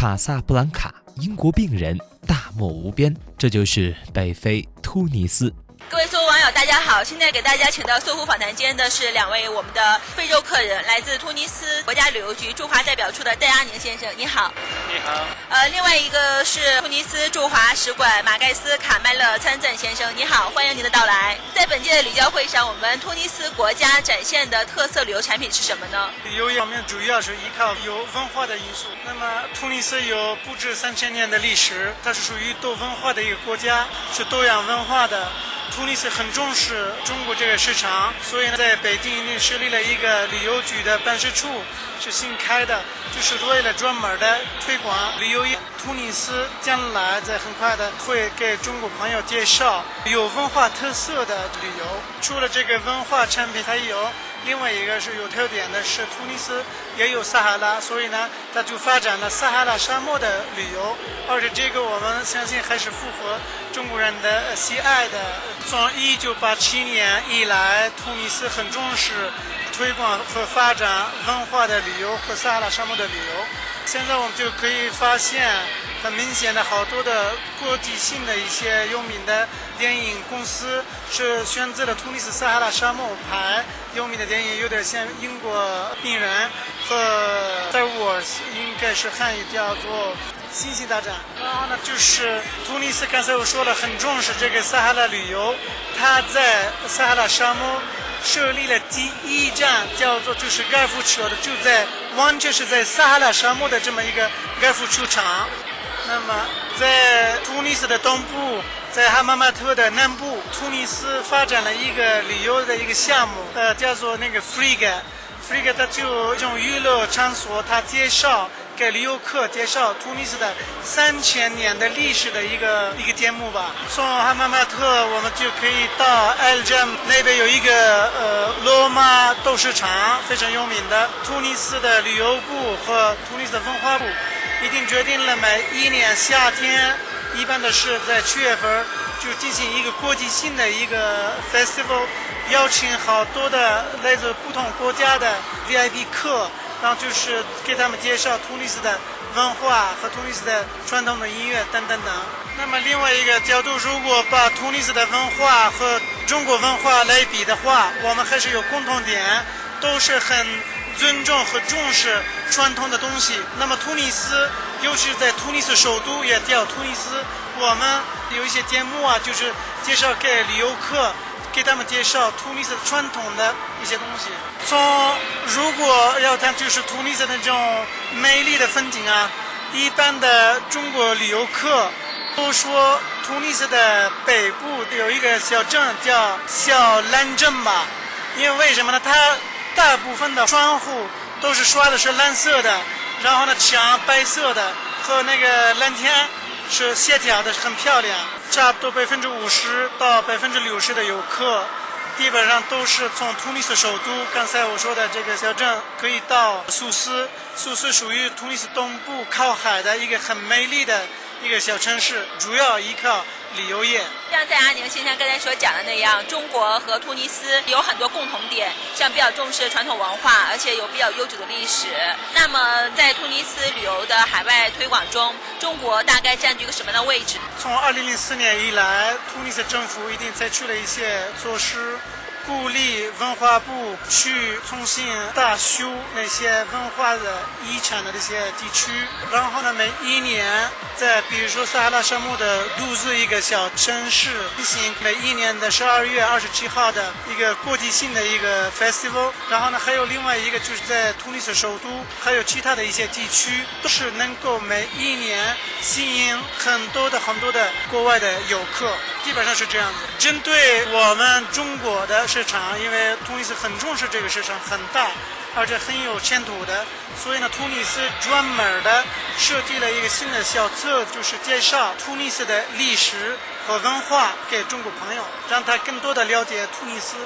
卡萨布兰卡，英国病人，大漠无边，这就是北非突尼斯。各位搜狐网友，大家好！现在给大家请到搜狐访谈间的是两位我们的非洲客人，来自突尼斯国家旅游局驻华代表处的戴阿宁先生，你好。好。呃，另外一个是突尼斯驻华使馆马盖斯卡麦勒参赞先生，你好，欢迎您的到来。在本届的旅交会上，我们突尼斯国家展现的特色旅游产品是什么呢？旅游方面主要是依靠有文化的因素。那么突尼斯有不止三千年的历史，它是属于多文化的一个国家，是多样文化的。突尼斯很重视中国这个市场，所以呢，在北京已经设立了一个旅游局的办事处，是新开的，就是为了专门的推广旅游业。突尼斯将来在很快的会给中国朋友介绍有文化特色的旅游。除了这个文化产品，还有另外一个是有特点的是，突尼斯也有撒哈拉，所以呢，它就发展了撒哈拉沙漠的旅游，而且这个我们相信还是符合中国人的喜爱的。从一九八七年以来，突尼斯很重视推广和发展文化的旅游和撒哈拉沙漠的旅游。现在我们就可以发现，很明显的好多的国际性的一些有名的电影公司是选择了突尼斯撒哈拉沙漠拍有名的电影，有点像英国病人和 Star Wars，应该是汉语叫做。星星大战，然后呢，就是突尼斯刚才我说了，很重视这个撒哈拉旅游，他在撒哈拉沙漠设立了第一站，叫做就是盖夫球的，就在完全是在撒哈拉沙漠的这么一个盖夫球场。那么在突尼斯的东部，在哈马马特的南部，突尼斯发展了一个旅游的一个项目，呃，叫做那个 Free，Free 它就一种娱乐场所，它介绍。给旅游客介绍突尼斯的三千年的历史的一个一个节目吧。从哈马马特，我们就可以到埃尔詹那边有一个呃罗马斗兽场，非常有名的。突尼斯的旅游部和突尼斯的文化部已经决定了，每一年夏天，一般的是在七月份，就进行一个国际性的一个 festival，邀请好多的来自不同国家的 VIP 客。然后就是给他们介绍突尼斯的文化和突尼斯的传统的音乐等等等。那么另外一个角度，如果把突尼斯的文化和中国文化来比的话，我们还是有共同点，都是很尊重和重视传统的东西。那么突尼斯，尤其是在突尼斯首都也叫突尼斯，我们有一些节目啊，就是介绍给游客。给他们介绍突尼斯传统的一些东西。从如果要谈就是突尼斯那种美丽的风景啊，一般的中国旅游客都说突尼斯的北部有一个小镇叫小蓝镇吧，因为为什么呢？它大部分的窗户都是刷的是蓝色的，然后呢墙白色的和那个蓝天。是协调的，很漂亮。差不多百分之五十到百分之六十的游客，基本上都是从突尼斯首都，刚才我说的这个小镇，可以到苏斯。苏斯属于突尼斯东部靠海的一个很美丽的一个小城市，主要依靠。旅游业，像在阿宁先生刚才所讲的那样，中国和突尼斯有很多共同点，像比较重视传统文化，而且有比较悠久的历史。那么在突尼斯旅游的海外推广中，中国大概占据一个什么样的位置？从二零零四年以来，突尼斯政府已经采取了一些措施。鼓励文化部去重新大修那些文化的遗产的这些地区，然后呢，每一年在比如说撒哈拉沙漠的独自一个小城市进行每一年的十二月二十七号的一个国际性的一个 festival，然后呢，还有另外一个就是在突尼斯首都，还有其他的一些地区，都是能够每一年吸引很多的很多的国外的游客，基本上是这样子。针对我们中国的。市场，因为突尼斯很重视这个市场，很大，而且很有前途的，所以呢，突尼斯专门的设计了一个新的小册，就是介绍突尼斯的历史和文化给中国朋友，让他更多的了解突尼斯。